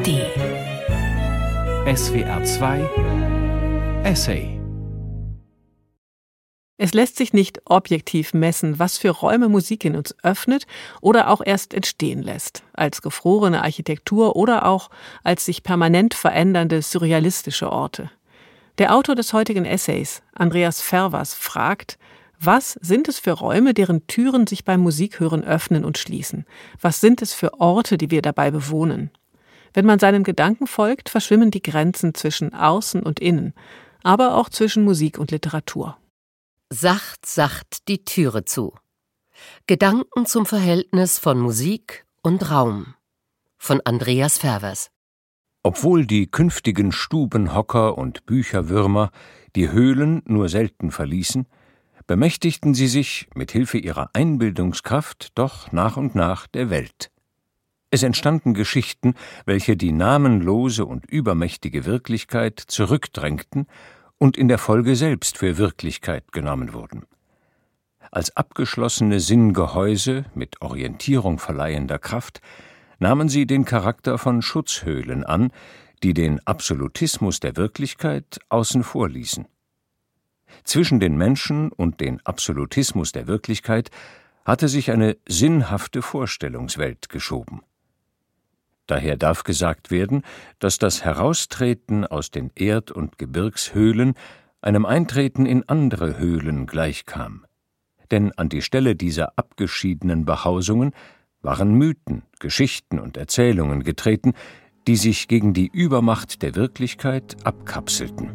ARD SWR 2 Essay Es lässt sich nicht objektiv messen, was für Räume Musik in uns öffnet oder auch erst entstehen lässt, als gefrorene Architektur oder auch als sich permanent verändernde surrealistische Orte. Der Autor des heutigen Essays, Andreas Fervers, fragt, was sind es für Räume, deren Türen sich beim Musikhören öffnen und schließen? Was sind es für Orte, die wir dabei bewohnen? Wenn man seinen Gedanken folgt, verschwimmen die Grenzen zwischen Außen und Innen, aber auch zwischen Musik und Literatur. Sacht, sacht die Türe zu. Gedanken zum Verhältnis von Musik und Raum von Andreas Fervers. Obwohl die künftigen Stubenhocker und Bücherwürmer die Höhlen nur selten verließen, bemächtigten sie sich mit Hilfe ihrer Einbildungskraft doch nach und nach der Welt. Es entstanden Geschichten, welche die namenlose und übermächtige Wirklichkeit zurückdrängten und in der Folge selbst für Wirklichkeit genommen wurden. Als abgeschlossene Sinngehäuse mit Orientierung verleihender Kraft nahmen sie den Charakter von Schutzhöhlen an, die den Absolutismus der Wirklichkeit außen vor ließen. Zwischen den Menschen und den Absolutismus der Wirklichkeit hatte sich eine sinnhafte Vorstellungswelt geschoben. Daher darf gesagt werden, dass das Heraustreten aus den Erd- und Gebirgshöhlen einem Eintreten in andere Höhlen gleichkam. Denn an die Stelle dieser abgeschiedenen Behausungen waren Mythen, Geschichten und Erzählungen getreten, die sich gegen die Übermacht der Wirklichkeit abkapselten.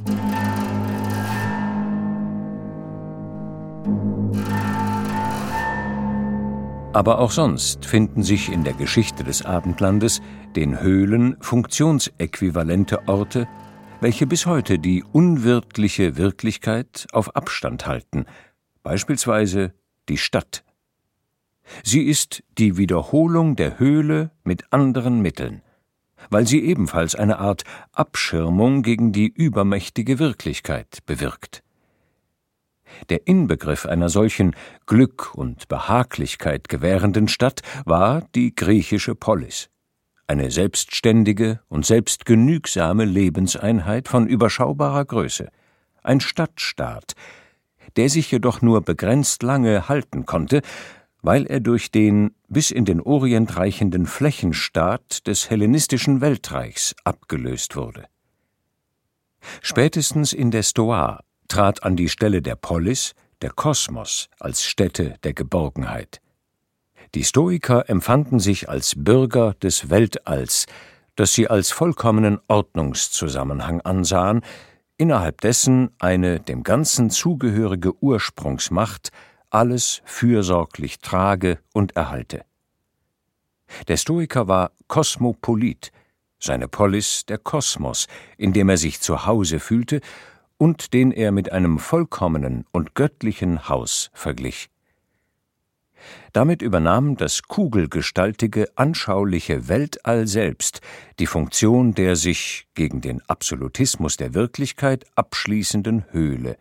Aber auch sonst finden sich in der Geschichte des Abendlandes, den Höhlen, funktionsäquivalente Orte, welche bis heute die unwirtliche Wirklichkeit auf Abstand halten, beispielsweise die Stadt. Sie ist die Wiederholung der Höhle mit anderen Mitteln, weil sie ebenfalls eine Art Abschirmung gegen die übermächtige Wirklichkeit bewirkt. Der Inbegriff einer solchen Glück und Behaglichkeit gewährenden Stadt war die griechische Polis, eine selbstständige und selbstgenügsame Lebenseinheit von überschaubarer Größe, ein Stadtstaat, der sich jedoch nur begrenzt lange halten konnte, weil er durch den bis in den Orient reichenden Flächenstaat des hellenistischen Weltreichs abgelöst wurde. Spätestens in der Stoa trat an die Stelle der Polis der Kosmos als Stätte der Geborgenheit. Die Stoiker empfanden sich als Bürger des Weltalls, das sie als vollkommenen Ordnungszusammenhang ansahen, innerhalb dessen eine dem Ganzen zugehörige Ursprungsmacht alles fürsorglich trage und erhalte. Der Stoiker war Kosmopolit, seine Polis der Kosmos, in dem er sich zu Hause fühlte und den er mit einem vollkommenen und göttlichen Haus verglich. Damit übernahm das kugelgestaltige, anschauliche Weltall selbst die Funktion der sich gegen den Absolutismus der Wirklichkeit abschließenden Höhle.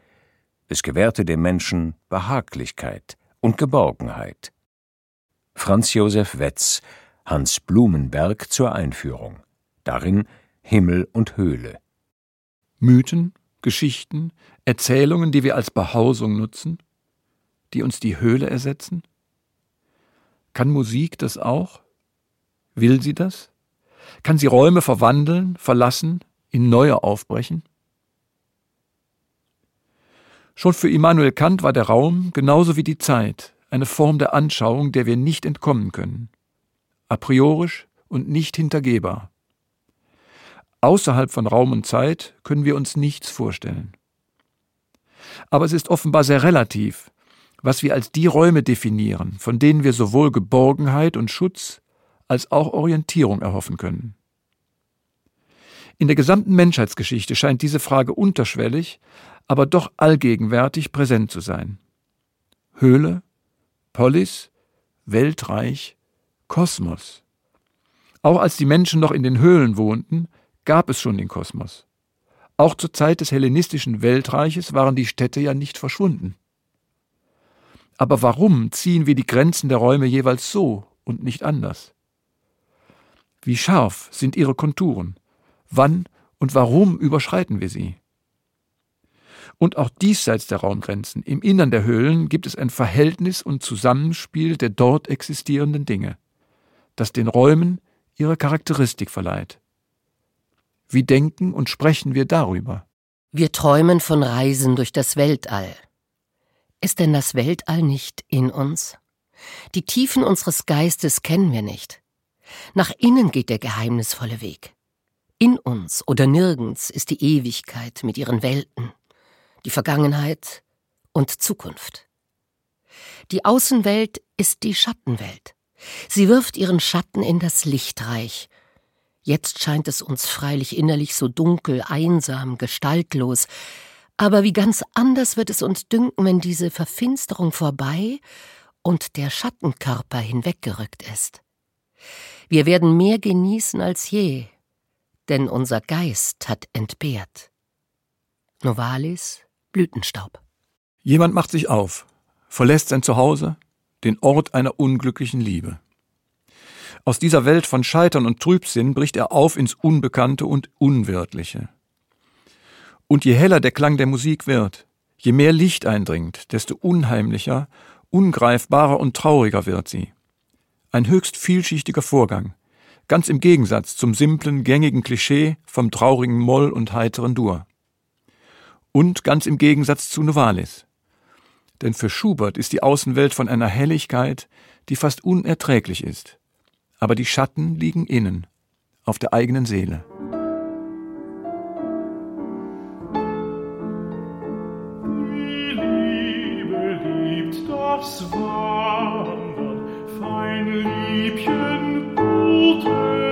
Es gewährte dem Menschen Behaglichkeit und Geborgenheit. Franz Josef Wetz, Hans Blumenberg zur Einführung. Darin Himmel und Höhle. Mythen Geschichten, Erzählungen, die wir als Behausung nutzen, die uns die Höhle ersetzen? Kann Musik das auch? Will sie das? Kann sie Räume verwandeln, verlassen, in neue aufbrechen? Schon für Immanuel Kant war der Raum genauso wie die Zeit eine Form der Anschauung, der wir nicht entkommen können. A priorisch und nicht hintergehbar. Außerhalb von Raum und Zeit können wir uns nichts vorstellen. Aber es ist offenbar sehr relativ, was wir als die Räume definieren, von denen wir sowohl Geborgenheit und Schutz als auch Orientierung erhoffen können. In der gesamten Menschheitsgeschichte scheint diese Frage unterschwellig, aber doch allgegenwärtig präsent zu sein. Höhle, Polis, Weltreich, Kosmos. Auch als die Menschen noch in den Höhlen wohnten, gab es schon den Kosmos. Auch zur Zeit des hellenistischen Weltreiches waren die Städte ja nicht verschwunden. Aber warum ziehen wir die Grenzen der Räume jeweils so und nicht anders? Wie scharf sind ihre Konturen? Wann und warum überschreiten wir sie? Und auch diesseits der Raumgrenzen, im Innern der Höhlen, gibt es ein Verhältnis und Zusammenspiel der dort existierenden Dinge, das den Räumen ihre Charakteristik verleiht. Wie denken und sprechen wir darüber? Wir träumen von Reisen durch das Weltall. Ist denn das Weltall nicht in uns? Die Tiefen unseres Geistes kennen wir nicht. Nach innen geht der geheimnisvolle Weg. In uns oder nirgends ist die Ewigkeit mit ihren Welten, die Vergangenheit und Zukunft. Die Außenwelt ist die Schattenwelt. Sie wirft ihren Schatten in das Lichtreich. Jetzt scheint es uns freilich innerlich so dunkel, einsam, gestaltlos, aber wie ganz anders wird es uns dünken, wenn diese Verfinsterung vorbei und der Schattenkörper hinweggerückt ist. Wir werden mehr genießen als je, denn unser Geist hat entbehrt. Novalis, Blütenstaub. Jemand macht sich auf, verlässt sein Zuhause, den Ort einer unglücklichen Liebe. Aus dieser Welt von Scheitern und Trübsinn bricht er auf ins Unbekannte und Unwirtliche. Und je heller der Klang der Musik wird, je mehr Licht eindringt, desto unheimlicher, ungreifbarer und trauriger wird sie. Ein höchst vielschichtiger Vorgang, ganz im Gegensatz zum simplen, gängigen Klischee vom traurigen Moll und heiteren Dur. Und ganz im Gegensatz zu Novalis. Denn für Schubert ist die Außenwelt von einer Helligkeit, die fast unerträglich ist. Aber die Schatten liegen innen, auf der eigenen Seele. aufs Wandern, fein Liebchen, gute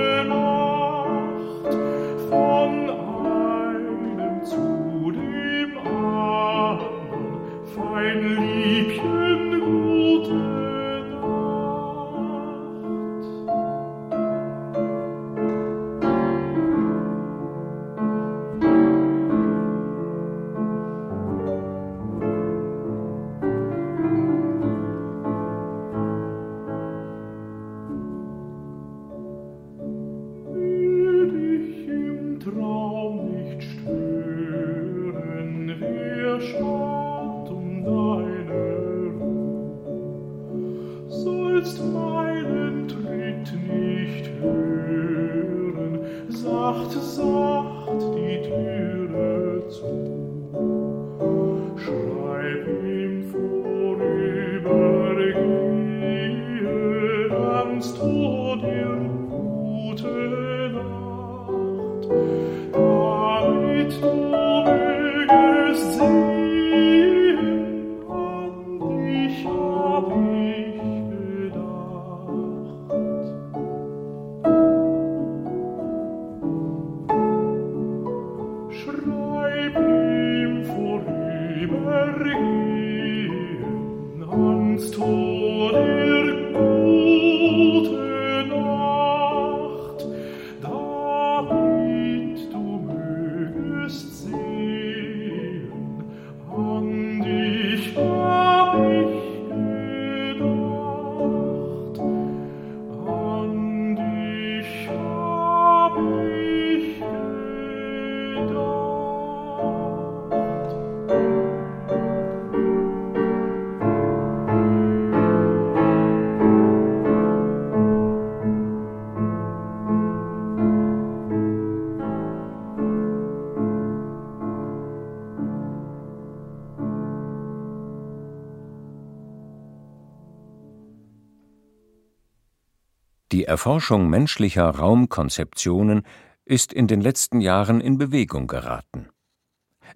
Die Erforschung menschlicher Raumkonzeptionen ist in den letzten Jahren in Bewegung geraten.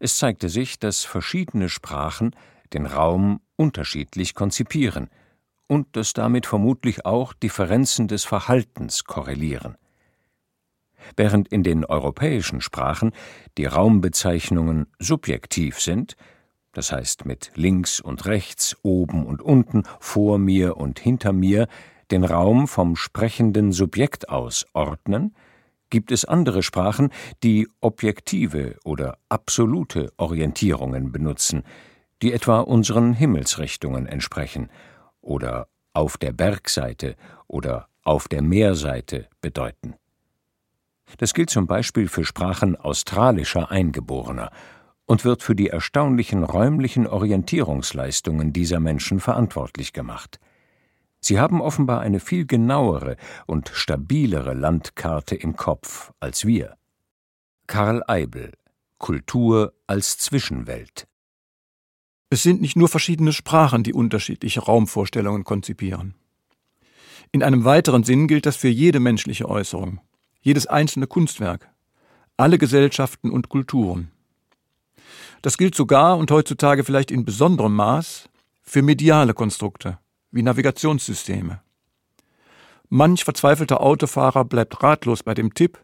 Es zeigte sich, dass verschiedene Sprachen den Raum unterschiedlich konzipieren und dass damit vermutlich auch Differenzen des Verhaltens korrelieren. Während in den europäischen Sprachen die Raumbezeichnungen subjektiv sind, das heißt mit links und rechts, oben und unten, vor mir und hinter mir, den Raum vom sprechenden Subjekt aus ordnen, gibt es andere Sprachen, die objektive oder absolute Orientierungen benutzen, die etwa unseren Himmelsrichtungen entsprechen oder auf der Bergseite oder auf der Meerseite bedeuten. Das gilt zum Beispiel für Sprachen australischer Eingeborener und wird für die erstaunlichen räumlichen Orientierungsleistungen dieser Menschen verantwortlich gemacht. Sie haben offenbar eine viel genauere und stabilere Landkarte im Kopf als wir. Karl Eibel Kultur als Zwischenwelt Es sind nicht nur verschiedene Sprachen, die unterschiedliche Raumvorstellungen konzipieren. In einem weiteren Sinn gilt das für jede menschliche Äußerung, jedes einzelne Kunstwerk, alle Gesellschaften und Kulturen. Das gilt sogar und heutzutage vielleicht in besonderem Maß für mediale Konstrukte wie Navigationssysteme. Manch verzweifelter Autofahrer bleibt ratlos bei dem Tipp,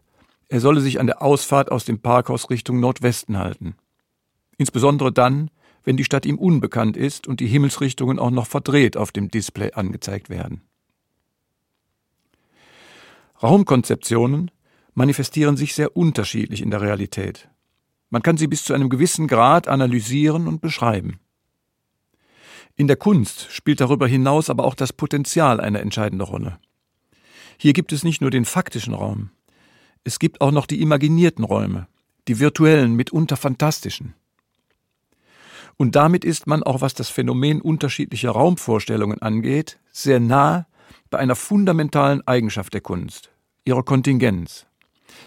er solle sich an der Ausfahrt aus dem Parkhaus Richtung Nordwesten halten. Insbesondere dann, wenn die Stadt ihm unbekannt ist und die Himmelsrichtungen auch noch verdreht auf dem Display angezeigt werden. Raumkonzeptionen manifestieren sich sehr unterschiedlich in der Realität. Man kann sie bis zu einem gewissen Grad analysieren und beschreiben. In der Kunst spielt darüber hinaus aber auch das Potenzial eine entscheidende Rolle. Hier gibt es nicht nur den faktischen Raum, es gibt auch noch die imaginierten Räume, die virtuellen, mitunter fantastischen. Und damit ist man auch, was das Phänomen unterschiedlicher Raumvorstellungen angeht, sehr nah bei einer fundamentalen Eigenschaft der Kunst, ihrer Kontingenz.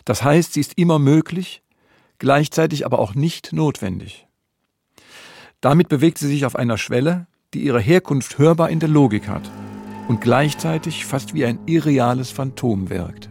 Das heißt, sie ist immer möglich, gleichzeitig aber auch nicht notwendig. Damit bewegt sie sich auf einer Schwelle, die ihre Herkunft hörbar in der Logik hat und gleichzeitig fast wie ein irreales Phantom wirkt.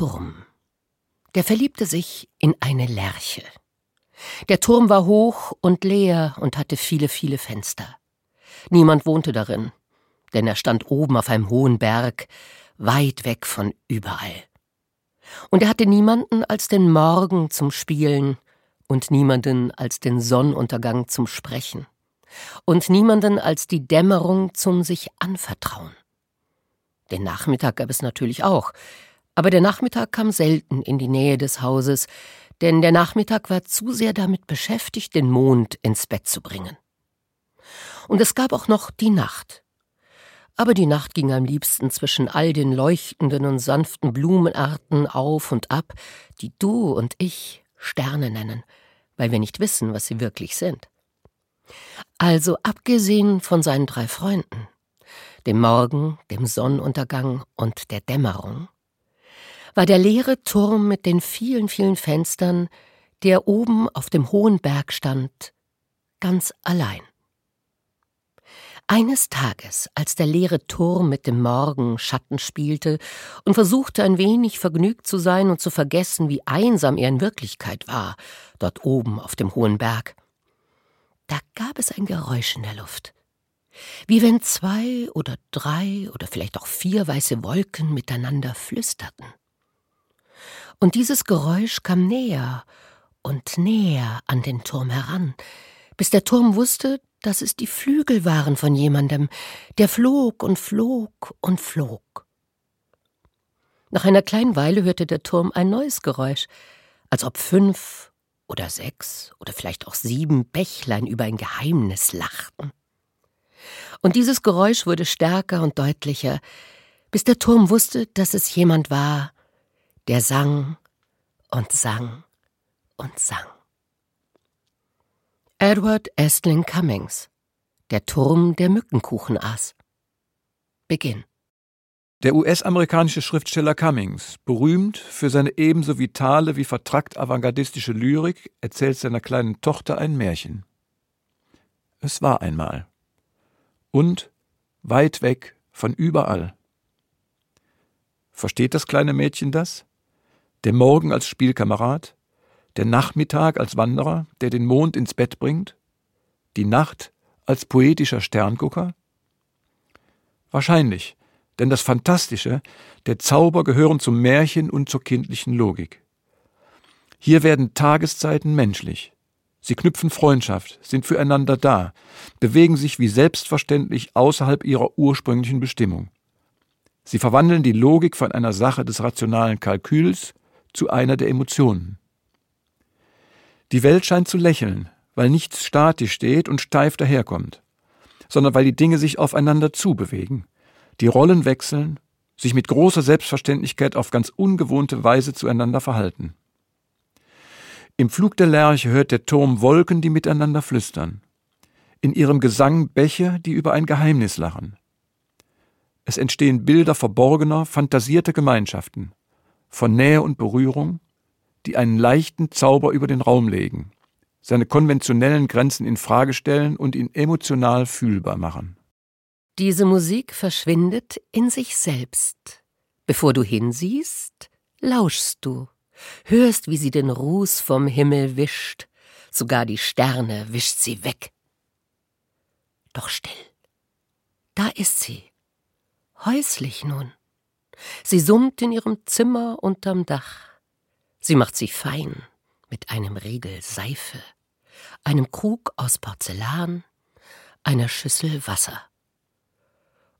Turm. Der verliebte sich in eine Lerche. Der Turm war hoch und leer und hatte viele, viele Fenster. Niemand wohnte darin, denn er stand oben auf einem hohen Berg, weit weg von überall. Und er hatte niemanden als den Morgen zum Spielen und niemanden als den Sonnenuntergang zum Sprechen und niemanden als die Dämmerung zum sich anvertrauen. Den Nachmittag gab es natürlich auch, aber der Nachmittag kam selten in die Nähe des Hauses, denn der Nachmittag war zu sehr damit beschäftigt, den Mond ins Bett zu bringen. Und es gab auch noch die Nacht. Aber die Nacht ging am liebsten zwischen all den leuchtenden und sanften Blumenarten auf und ab, die du und ich Sterne nennen, weil wir nicht wissen, was sie wirklich sind. Also abgesehen von seinen drei Freunden, dem Morgen, dem Sonnenuntergang und der Dämmerung, war der leere Turm mit den vielen, vielen Fenstern, der oben auf dem hohen Berg stand, ganz allein. Eines Tages, als der leere Turm mit dem Morgen Schatten spielte und versuchte ein wenig vergnügt zu sein und zu vergessen, wie einsam er in Wirklichkeit war, dort oben auf dem hohen Berg, da gab es ein Geräusch in der Luft wie wenn zwei oder drei oder vielleicht auch vier weiße Wolken miteinander flüsterten. Und dieses Geräusch kam näher und näher an den Turm heran, bis der Turm wusste, dass es die Flügel waren von jemandem, der flog und flog und flog. Nach einer kleinen Weile hörte der Turm ein neues Geräusch, als ob fünf oder sechs oder vielleicht auch sieben Bächlein über ein Geheimnis lachten. Und dieses Geräusch wurde stärker und deutlicher, bis der Turm wusste, dass es jemand war, der sang und sang und sang. Edward Estling Cummings Der Turm, der Mückenkuchen aß. Beginn. Der US-amerikanische Schriftsteller Cummings, berühmt für seine ebenso vitale wie vertrackt avantgardistische Lyrik, erzählt seiner kleinen Tochter ein Märchen. Es war einmal und weit weg von überall. Versteht das kleine Mädchen das? Der Morgen als Spielkamerad, der Nachmittag als Wanderer, der den Mond ins Bett bringt, die Nacht als poetischer Sterngucker? Wahrscheinlich, denn das Fantastische, der Zauber gehören zum Märchen und zur kindlichen Logik. Hier werden Tageszeiten menschlich. Sie knüpfen Freundschaft, sind füreinander da, bewegen sich wie selbstverständlich außerhalb ihrer ursprünglichen Bestimmung. Sie verwandeln die Logik von einer Sache des rationalen Kalküls zu einer der Emotionen. Die Welt scheint zu lächeln, weil nichts statisch steht und steif daherkommt, sondern weil die Dinge sich aufeinander zubewegen, die Rollen wechseln, sich mit großer Selbstverständlichkeit auf ganz ungewohnte Weise zueinander verhalten. Im Flug der Lerche hört der Turm Wolken, die miteinander flüstern. In ihrem Gesang Bäche, die über ein Geheimnis lachen. Es entstehen Bilder verborgener, fantasierter Gemeinschaften, von Nähe und Berührung, die einen leichten Zauber über den Raum legen, seine konventionellen Grenzen in Frage stellen und ihn emotional fühlbar machen. Diese Musik verschwindet in sich selbst. Bevor du hinsiehst, lauschst du hörst, wie sie den Ruß vom Himmel wischt, sogar die Sterne wischt sie weg. Doch still, da ist sie, häuslich nun. Sie summt in ihrem Zimmer unterm Dach. Sie macht sie fein mit einem Riegel Seife, einem Krug aus Porzellan, einer Schüssel Wasser.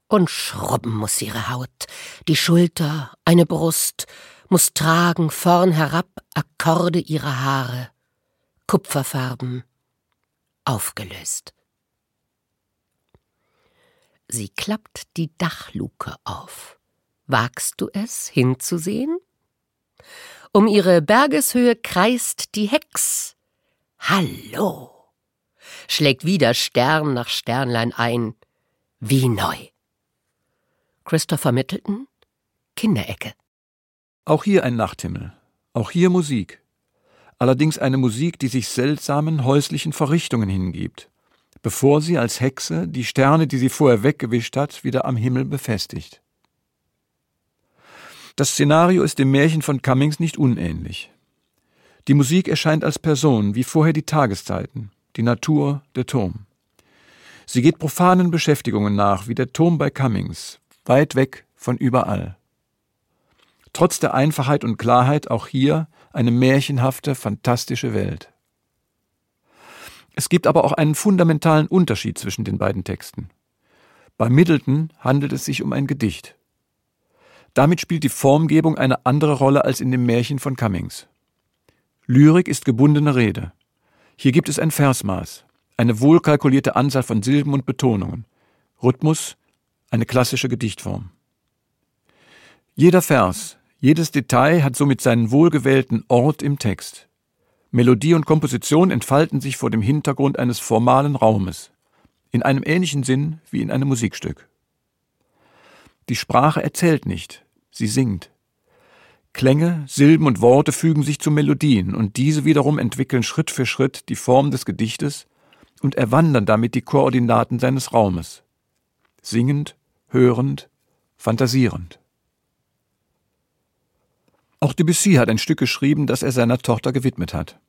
Und schrubben muss ihre Haut, die Schulter, eine Brust, muss tragen vorn herab Akkorde ihrer Haare, Kupferfarben, aufgelöst. Sie klappt die Dachluke auf. Wagst du es, hinzusehen? Um ihre Bergeshöhe kreist die Hex. Hallo! schlägt wieder Stern nach Sternlein ein, wie neu. Christopher Middleton, Kinderecke. Auch hier ein Nachthimmel, auch hier Musik. Allerdings eine Musik, die sich seltsamen häuslichen Verrichtungen hingibt, bevor sie als Hexe die Sterne, die sie vorher weggewischt hat, wieder am Himmel befestigt. Das Szenario ist dem Märchen von Cummings nicht unähnlich. Die Musik erscheint als Person, wie vorher die Tageszeiten, die Natur, der Turm. Sie geht profanen Beschäftigungen nach, wie der Turm bei Cummings, weit weg von überall. Trotz der Einfachheit und Klarheit auch hier eine märchenhafte, fantastische Welt. Es gibt aber auch einen fundamentalen Unterschied zwischen den beiden Texten. Bei Middleton handelt es sich um ein Gedicht. Damit spielt die Formgebung eine andere Rolle als in dem Märchen von Cummings. Lyrik ist gebundene Rede. Hier gibt es ein Versmaß, eine wohlkalkulierte Anzahl von Silben und Betonungen, Rhythmus, eine klassische Gedichtform. Jeder Vers, jedes Detail hat somit seinen wohlgewählten Ort im Text. Melodie und Komposition entfalten sich vor dem Hintergrund eines formalen Raumes, in einem ähnlichen Sinn wie in einem Musikstück. Die Sprache erzählt nicht, sie singt. Klänge, Silben und Worte fügen sich zu Melodien, und diese wiederum entwickeln Schritt für Schritt die Form des Gedichtes und erwandern damit die Koordinaten seines Raumes. Singend, hörend, fantasierend. Auch Debussy hat ein Stück geschrieben, das er seiner Tochter gewidmet hat.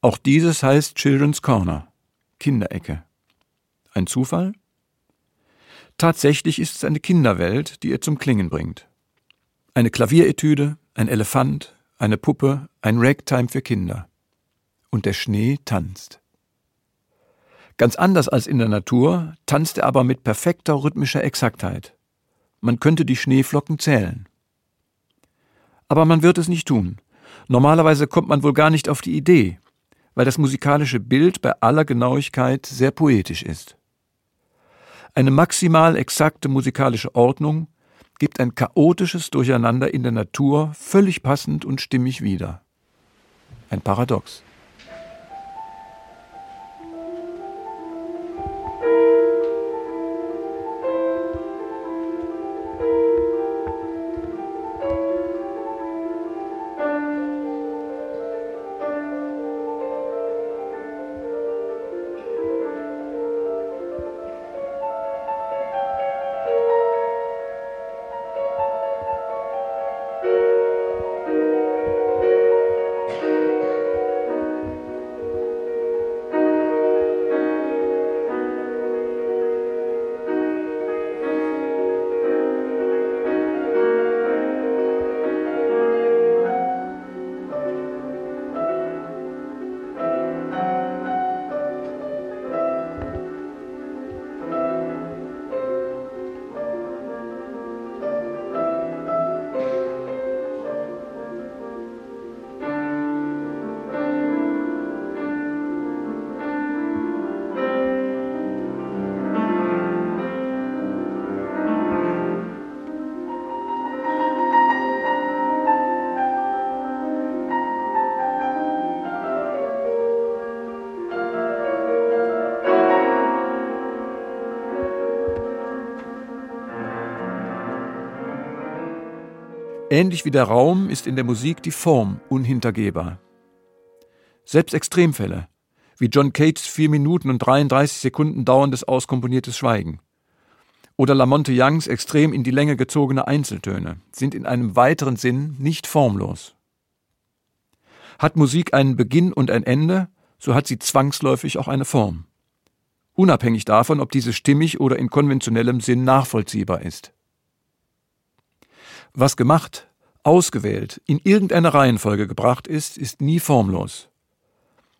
Auch dieses heißt Children's Corner, Kinderecke. Ein Zufall? Tatsächlich ist es eine Kinderwelt, die er zum Klingen bringt. Eine Klavieretüde, ein Elefant, eine Puppe, ein Ragtime für Kinder. Und der Schnee tanzt. Ganz anders als in der Natur tanzt er aber mit perfekter rhythmischer Exaktheit. Man könnte die Schneeflocken zählen. Aber man wird es nicht tun. Normalerweise kommt man wohl gar nicht auf die Idee, weil das musikalische Bild bei aller Genauigkeit sehr poetisch ist. Eine maximal exakte musikalische Ordnung gibt ein chaotisches Durcheinander in der Natur völlig passend und stimmig wieder. Ein Paradox. Ähnlich wie der Raum ist in der Musik die Form unhintergehbar. Selbst Extremfälle, wie John Cates 4 Minuten und 33 Sekunden dauerndes auskomponiertes Schweigen oder Lamonte Youngs extrem in die Länge gezogene Einzeltöne, sind in einem weiteren Sinn nicht formlos. Hat Musik einen Beginn und ein Ende, so hat sie zwangsläufig auch eine Form. Unabhängig davon, ob diese stimmig oder in konventionellem Sinn nachvollziehbar ist. Was gemacht, ausgewählt, in irgendeine Reihenfolge gebracht ist, ist nie formlos.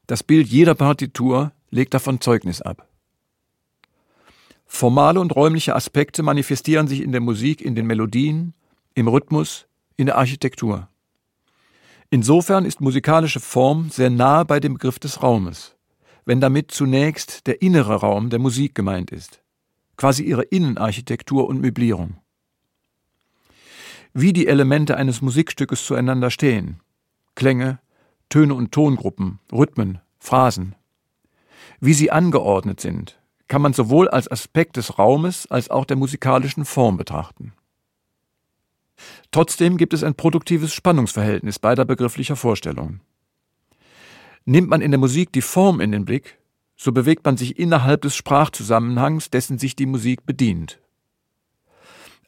Das Bild jeder Partitur legt davon Zeugnis ab. Formale und räumliche Aspekte manifestieren sich in der Musik, in den Melodien, im Rhythmus, in der Architektur. Insofern ist musikalische Form sehr nahe bei dem Begriff des Raumes, wenn damit zunächst der innere Raum der Musik gemeint ist, quasi ihre Innenarchitektur und Möblierung wie die Elemente eines Musikstückes zueinander stehen. Klänge, Töne und Tongruppen, Rhythmen, Phrasen. Wie sie angeordnet sind, kann man sowohl als Aspekt des Raumes als auch der musikalischen Form betrachten. Trotzdem gibt es ein produktives Spannungsverhältnis beider begrifflicher Vorstellungen. Nimmt man in der Musik die Form in den Blick, so bewegt man sich innerhalb des Sprachzusammenhangs, dessen sich die Musik bedient.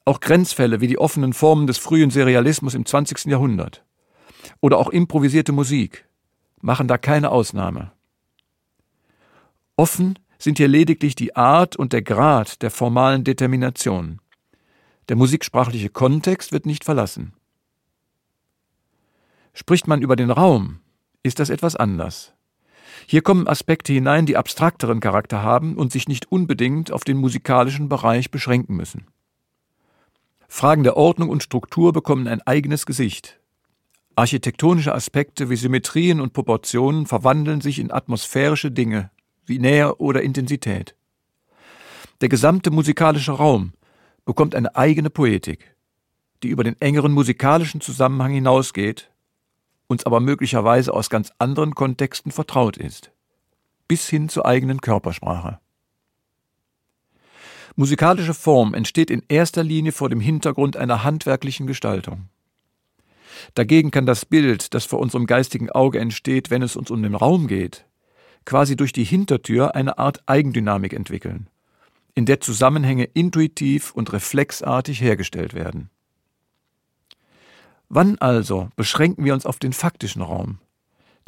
Auch Grenzfälle wie die offenen Formen des frühen Serialismus im 20. Jahrhundert oder auch improvisierte Musik machen da keine Ausnahme. Offen sind hier lediglich die Art und der Grad der formalen Determination. Der musiksprachliche Kontext wird nicht verlassen. Spricht man über den Raum, ist das etwas anders. Hier kommen Aspekte hinein, die abstrakteren Charakter haben und sich nicht unbedingt auf den musikalischen Bereich beschränken müssen. Fragen der Ordnung und Struktur bekommen ein eigenes Gesicht. Architektonische Aspekte wie Symmetrien und Proportionen verwandeln sich in atmosphärische Dinge wie Nähe oder Intensität. Der gesamte musikalische Raum bekommt eine eigene Poetik, die über den engeren musikalischen Zusammenhang hinausgeht, uns aber möglicherweise aus ganz anderen Kontexten vertraut ist, bis hin zur eigenen Körpersprache. Musikalische Form entsteht in erster Linie vor dem Hintergrund einer handwerklichen Gestaltung. Dagegen kann das Bild, das vor unserem geistigen Auge entsteht, wenn es uns um den Raum geht, quasi durch die Hintertür eine Art Eigendynamik entwickeln, in der Zusammenhänge intuitiv und reflexartig hergestellt werden. Wann also beschränken wir uns auf den faktischen Raum,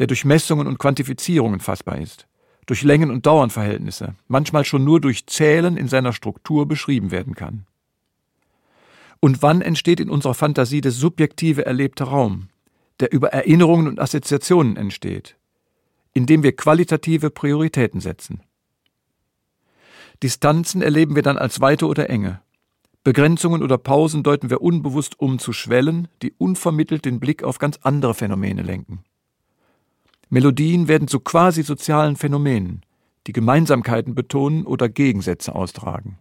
der durch Messungen und Quantifizierungen fassbar ist? Durch Längen- und Dauernverhältnisse, manchmal schon nur durch Zählen in seiner Struktur beschrieben werden kann. Und wann entsteht in unserer Fantasie der subjektive erlebte Raum, der über Erinnerungen und Assoziationen entsteht, indem wir qualitative Prioritäten setzen. Distanzen erleben wir dann als Weite oder Enge. Begrenzungen oder Pausen deuten wir unbewusst um zu Schwellen, die unvermittelt den Blick auf ganz andere Phänomene lenken. Melodien werden zu quasi sozialen Phänomenen, die Gemeinsamkeiten betonen oder Gegensätze austragen.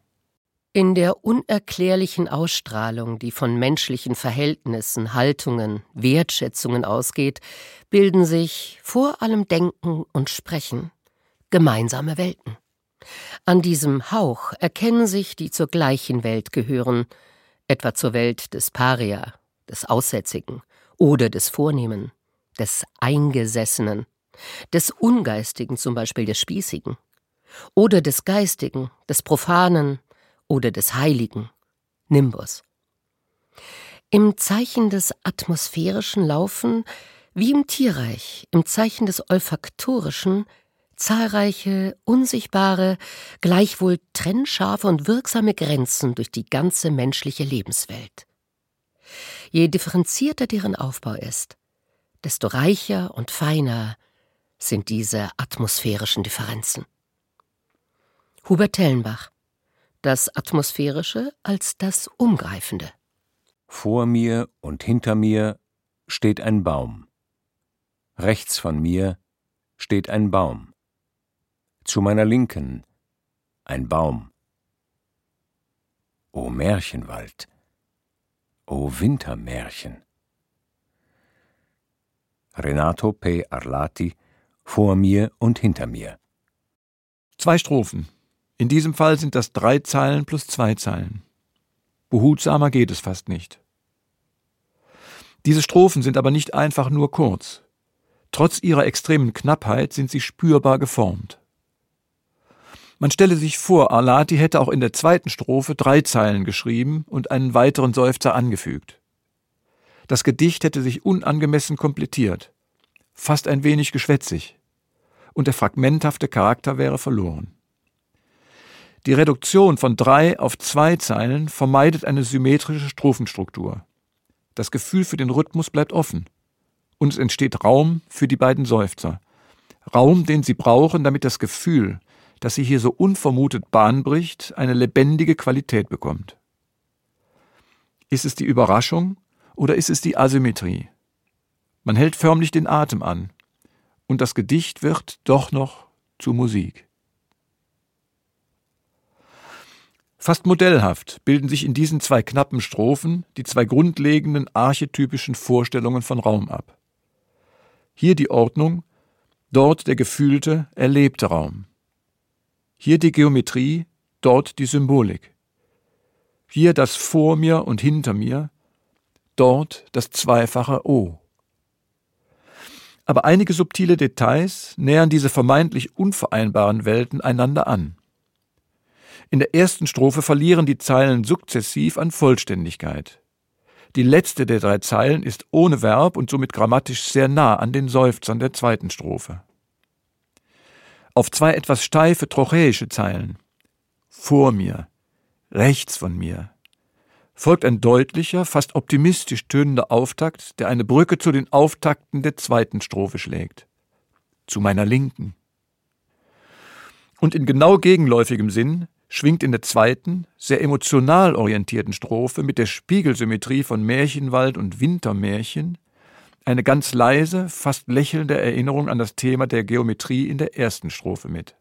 In der unerklärlichen Ausstrahlung, die von menschlichen Verhältnissen, Haltungen, Wertschätzungen ausgeht, bilden sich vor allem Denken und Sprechen gemeinsame Welten. An diesem Hauch erkennen sich, die zur gleichen Welt gehören, etwa zur Welt des Paria, des Aussätzigen oder des Vornehmen des Eingesessenen, des Ungeistigen zum Beispiel des Spießigen, oder des Geistigen, des Profanen oder des Heiligen, Nimbus. Im Zeichen des Atmosphärischen laufen, wie im Tierreich, im Zeichen des Olfaktorischen, zahlreiche, unsichtbare, gleichwohl trennscharfe und wirksame Grenzen durch die ganze menschliche Lebenswelt. Je differenzierter deren Aufbau ist, desto reicher und feiner sind diese atmosphärischen Differenzen. Hubert Tellenbach Das Atmosphärische als das Umgreifende. Vor mir und hinter mir steht ein Baum. Rechts von mir steht ein Baum. Zu meiner Linken ein Baum. O Märchenwald, o Wintermärchen. Renato P. Arlati, vor mir und hinter mir. Zwei Strophen. In diesem Fall sind das drei Zeilen plus zwei Zeilen. Behutsamer geht es fast nicht. Diese Strophen sind aber nicht einfach nur kurz. Trotz ihrer extremen Knappheit sind sie spürbar geformt. Man stelle sich vor, Arlati hätte auch in der zweiten Strophe drei Zeilen geschrieben und einen weiteren Seufzer angefügt. Das Gedicht hätte sich unangemessen komplettiert, fast ein wenig geschwätzig, und der fragmenthafte Charakter wäre verloren. Die Reduktion von drei auf zwei Zeilen vermeidet eine symmetrische Strophenstruktur. Das Gefühl für den Rhythmus bleibt offen. Und es entsteht Raum für die beiden Seufzer. Raum, den sie brauchen, damit das Gefühl, das sie hier so unvermutet Bahn bricht, eine lebendige Qualität bekommt. Ist es die Überraschung oder ist es die Asymmetrie? Man hält förmlich den Atem an. Und das Gedicht wird doch noch zu Musik. Fast modellhaft bilden sich in diesen zwei knappen Strophen die zwei grundlegenden archetypischen Vorstellungen von Raum ab. Hier die Ordnung, dort der gefühlte, erlebte Raum. Hier die Geometrie, dort die Symbolik. Hier das vor mir und hinter mir, dort das zweifache O. Aber einige subtile Details nähern diese vermeintlich unvereinbaren Welten einander an. In der ersten Strophe verlieren die Zeilen sukzessiv an Vollständigkeit. Die letzte der drei Zeilen ist ohne Verb und somit grammatisch sehr nah an den Seufzern der zweiten Strophe. Auf zwei etwas steife trochäische Zeilen vor mir, rechts von mir, folgt ein deutlicher, fast optimistisch tönender Auftakt, der eine Brücke zu den Auftakten der zweiten Strophe schlägt. Zu meiner Linken. Und in genau gegenläufigem Sinn schwingt in der zweiten, sehr emotional orientierten Strophe mit der Spiegelsymmetrie von Märchenwald und Wintermärchen eine ganz leise, fast lächelnde Erinnerung an das Thema der Geometrie in der ersten Strophe mit.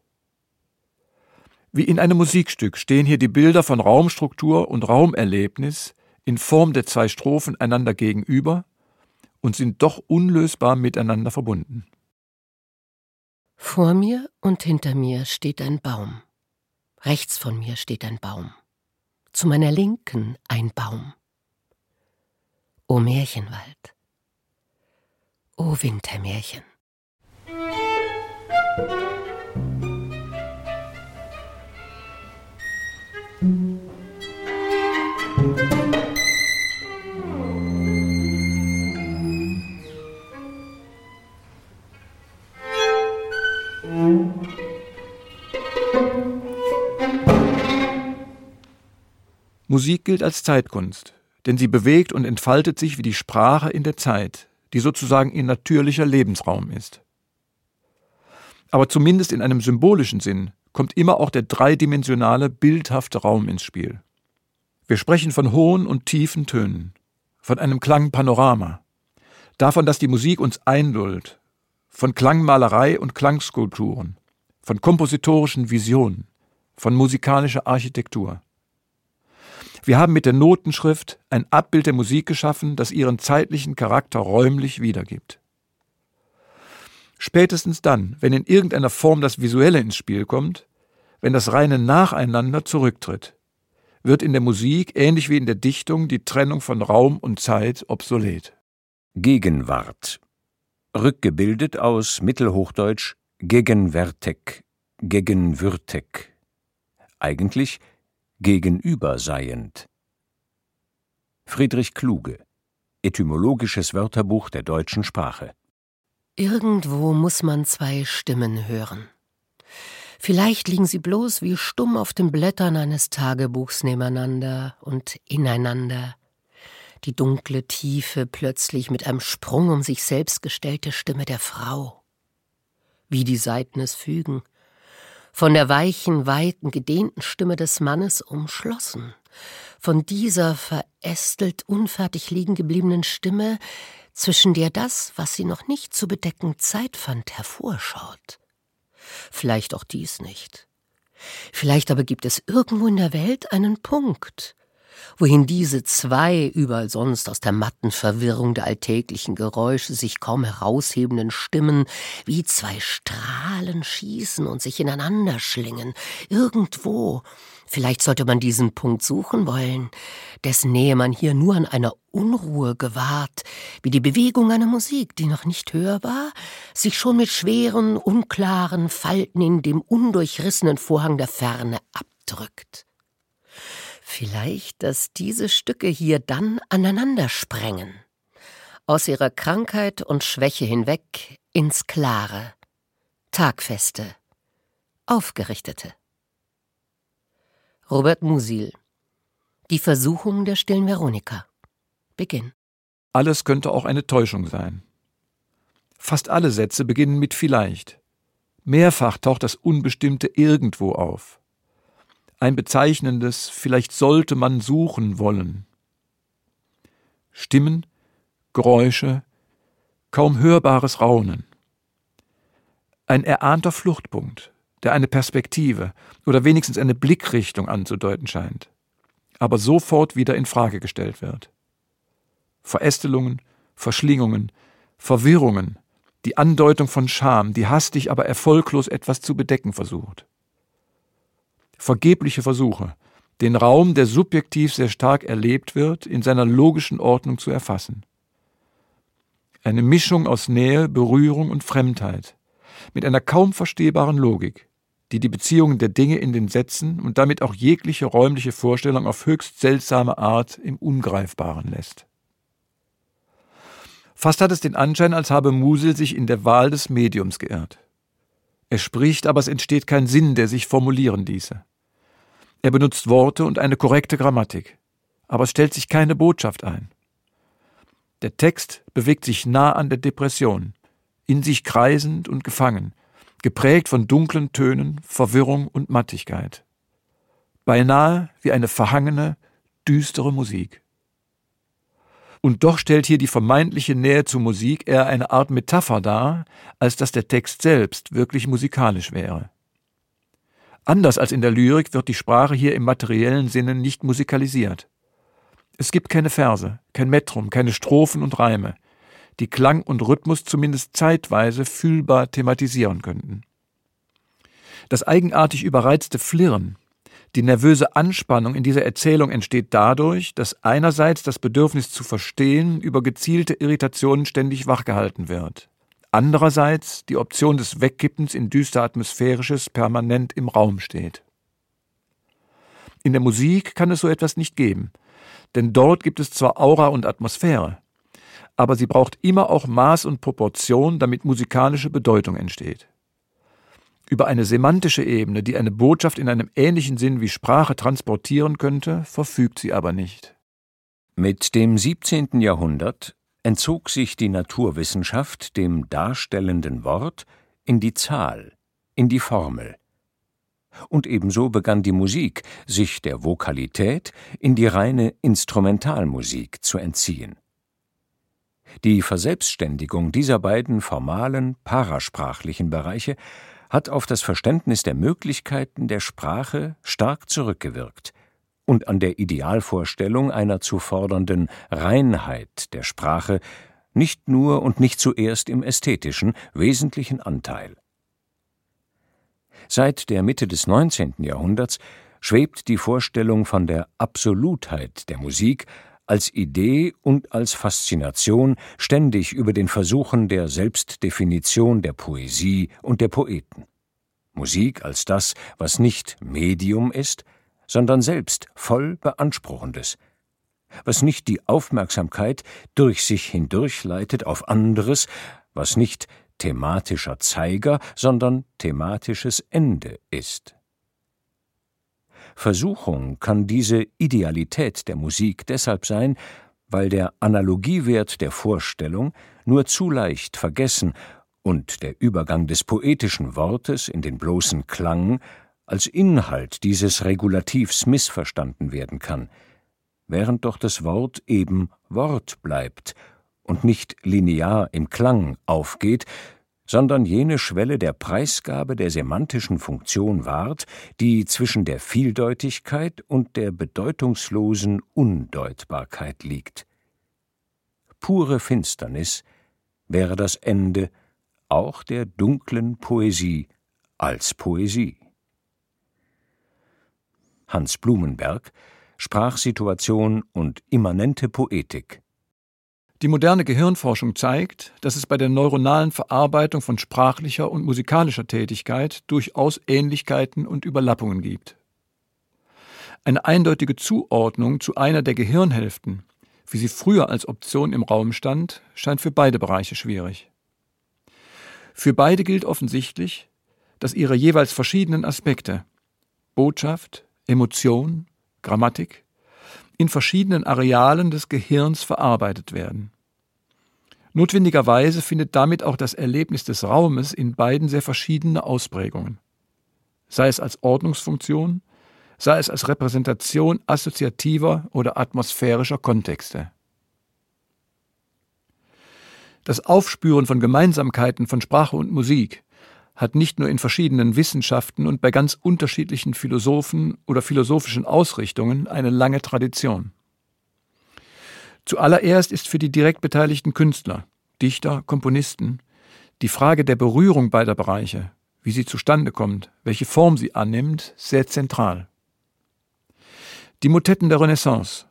Wie in einem Musikstück stehen hier die Bilder von Raumstruktur und Raumerlebnis in Form der zwei Strophen einander gegenüber und sind doch unlösbar miteinander verbunden. Vor mir und hinter mir steht ein Baum. Rechts von mir steht ein Baum. Zu meiner Linken ein Baum. O Märchenwald. O Wintermärchen. Musik gilt als Zeitkunst, denn sie bewegt und entfaltet sich wie die Sprache in der Zeit, die sozusagen ihr natürlicher Lebensraum ist. Aber zumindest in einem symbolischen Sinn kommt immer auch der dreidimensionale, bildhafte Raum ins Spiel. Wir sprechen von hohen und tiefen Tönen, von einem Klangpanorama, davon, dass die Musik uns einduldt, von Klangmalerei und Klangskulpturen, von kompositorischen Visionen, von musikalischer Architektur. Wir haben mit der Notenschrift ein Abbild der Musik geschaffen, das ihren zeitlichen Charakter räumlich wiedergibt. Spätestens dann, wenn in irgendeiner Form das Visuelle ins Spiel kommt, wenn das reine Nacheinander zurücktritt, wird in der Musik, ähnlich wie in der Dichtung, die Trennung von Raum und Zeit obsolet. Gegenwart. Rückgebildet aus Mittelhochdeutsch gegenwärtig, gegenwürtig. Eigentlich gegenüberseiend. Friedrich Kluge Etymologisches Wörterbuch der deutschen Sprache Irgendwo muss man zwei Stimmen hören. Vielleicht liegen sie bloß wie stumm auf den Blättern eines Tagebuchs nebeneinander und ineinander. Die dunkle Tiefe plötzlich mit einem Sprung um sich selbst gestellte Stimme der Frau. Wie die Saiten es fügen, von der weichen, weiten, gedehnten Stimme des Mannes umschlossen, von dieser verästelt unfertig liegen gebliebenen Stimme, zwischen der das, was sie noch nicht zu bedecken Zeit fand, hervorschaut. Vielleicht auch dies nicht. Vielleicht aber gibt es irgendwo in der Welt einen Punkt, wohin diese zwei überall sonst aus der matten Verwirrung der alltäglichen Geräusche sich kaum heraushebenden Stimmen wie zwei Strahlen schießen und sich ineinander schlingen, irgendwo. Vielleicht sollte man diesen Punkt suchen wollen, dessen Nähe man hier nur an einer Unruhe gewahrt, wie die Bewegung einer Musik, die noch nicht hörbar, sich schon mit schweren, unklaren Falten in dem undurchrissenen Vorhang der Ferne abdrückt. Vielleicht, dass diese Stücke hier dann aneinander sprengen. Aus ihrer Krankheit und Schwäche hinweg ins Klare. Tagfeste. Aufgerichtete. Robert Musil. Die Versuchung der stillen Veronika. Beginn. Alles könnte auch eine Täuschung sein. Fast alle Sätze beginnen mit vielleicht. Mehrfach taucht das Unbestimmte irgendwo auf ein bezeichnendes vielleicht sollte man suchen wollen. Stimmen, Geräusche, kaum hörbares Raunen. Ein erahnter Fluchtpunkt, der eine Perspektive oder wenigstens eine Blickrichtung anzudeuten scheint, aber sofort wieder in Frage gestellt wird. Verästelungen, Verschlingungen, Verwirrungen, die Andeutung von Scham, die hastig aber erfolglos etwas zu bedecken versucht vergebliche Versuche, den Raum, der subjektiv sehr stark erlebt wird, in seiner logischen Ordnung zu erfassen. Eine Mischung aus Nähe, Berührung und Fremdheit, mit einer kaum verstehbaren Logik, die die Beziehungen der Dinge in den Sätzen und damit auch jegliche räumliche Vorstellung auf höchst seltsame Art im Ungreifbaren lässt. Fast hat es den Anschein, als habe Musel sich in der Wahl des Mediums geirrt. Er spricht, aber es entsteht kein Sinn, der sich formulieren ließe. Er benutzt Worte und eine korrekte Grammatik, aber es stellt sich keine Botschaft ein. Der Text bewegt sich nah an der Depression, in sich kreisend und gefangen, geprägt von dunklen Tönen, Verwirrung und Mattigkeit. Beinahe wie eine verhangene, düstere Musik. Und doch stellt hier die vermeintliche Nähe zur Musik eher eine Art Metapher dar, als dass der Text selbst wirklich musikalisch wäre. Anders als in der Lyrik wird die Sprache hier im materiellen Sinne nicht musikalisiert. Es gibt keine Verse, kein Metrum, keine Strophen und Reime, die Klang und Rhythmus zumindest zeitweise fühlbar thematisieren könnten. Das eigenartig überreizte Flirren, die nervöse Anspannung in dieser Erzählung entsteht dadurch, dass einerseits das Bedürfnis zu verstehen über gezielte Irritationen ständig wachgehalten wird, andererseits die Option des Wegkippens in düster atmosphärisches permanent im Raum steht. In der Musik kann es so etwas nicht geben, denn dort gibt es zwar Aura und Atmosphäre, aber sie braucht immer auch Maß und Proportion, damit musikalische Bedeutung entsteht. Über eine semantische Ebene, die eine Botschaft in einem ähnlichen Sinn wie Sprache transportieren könnte, verfügt sie aber nicht. Mit dem 17. Jahrhundert entzog sich die Naturwissenschaft dem darstellenden Wort in die Zahl, in die Formel. Und ebenso begann die Musik sich der Vokalität in die reine Instrumentalmusik zu entziehen. Die Verselbstständigung dieser beiden formalen, parasprachlichen Bereiche hat auf das Verständnis der Möglichkeiten der Sprache stark zurückgewirkt und an der Idealvorstellung einer zu fordernden Reinheit der Sprache nicht nur und nicht zuerst im ästhetischen wesentlichen Anteil. Seit der Mitte des 19. Jahrhunderts schwebt die Vorstellung von der Absolutheit der Musik als Idee und als Faszination ständig über den Versuchen der Selbstdefinition der Poesie und der Poeten. Musik als das, was nicht Medium ist, sondern selbst voll Beanspruchendes, was nicht die Aufmerksamkeit durch sich hindurchleitet auf anderes, was nicht thematischer Zeiger, sondern thematisches Ende ist. Versuchung kann diese Idealität der Musik deshalb sein, weil der Analogiewert der Vorstellung nur zu leicht vergessen und der Übergang des poetischen Wortes in den bloßen Klang als Inhalt dieses Regulativs missverstanden werden kann, während doch das Wort eben Wort bleibt und nicht linear im Klang aufgeht, sondern jene Schwelle der Preisgabe der semantischen Funktion ward, die zwischen der Vieldeutigkeit und der bedeutungslosen Undeutbarkeit liegt. Pure Finsternis wäre das Ende auch der dunklen Poesie als Poesie. Hans Blumenberg Sprachsituation und immanente Poetik die moderne Gehirnforschung zeigt, dass es bei der neuronalen Verarbeitung von sprachlicher und musikalischer Tätigkeit durchaus Ähnlichkeiten und Überlappungen gibt. Eine eindeutige Zuordnung zu einer der Gehirnhälften, wie sie früher als Option im Raum stand, scheint für beide Bereiche schwierig. Für beide gilt offensichtlich, dass ihre jeweils verschiedenen Aspekte Botschaft, Emotion, Grammatik in verschiedenen Arealen des Gehirns verarbeitet werden. Notwendigerweise findet damit auch das Erlebnis des Raumes in beiden sehr verschiedene Ausprägungen. Sei es als Ordnungsfunktion, sei es als Repräsentation assoziativer oder atmosphärischer Kontexte. Das Aufspüren von Gemeinsamkeiten von Sprache und Musik hat nicht nur in verschiedenen Wissenschaften und bei ganz unterschiedlichen Philosophen oder philosophischen Ausrichtungen eine lange Tradition. Zuallererst ist für die direkt beteiligten Künstler, Dichter, Komponisten die Frage der Berührung beider Bereiche, wie sie zustande kommt, welche Form sie annimmt, sehr zentral. Die Motetten der Renaissance,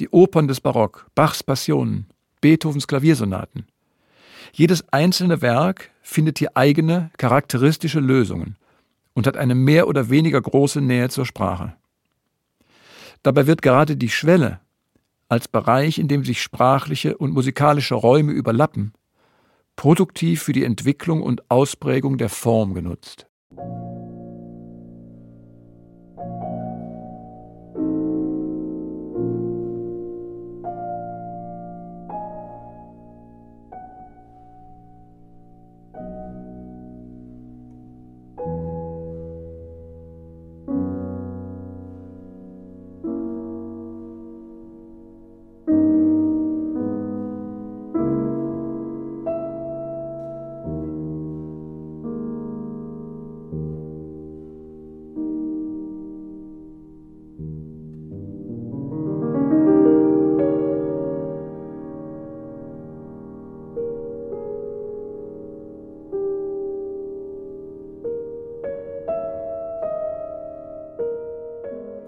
die Opern des Barock, Bachs Passionen, Beethovens Klaviersonaten, jedes einzelne Werk findet hier eigene, charakteristische Lösungen und hat eine mehr oder weniger große Nähe zur Sprache. Dabei wird gerade die Schwelle als Bereich, in dem sich sprachliche und musikalische Räume überlappen, produktiv für die Entwicklung und Ausprägung der Form genutzt.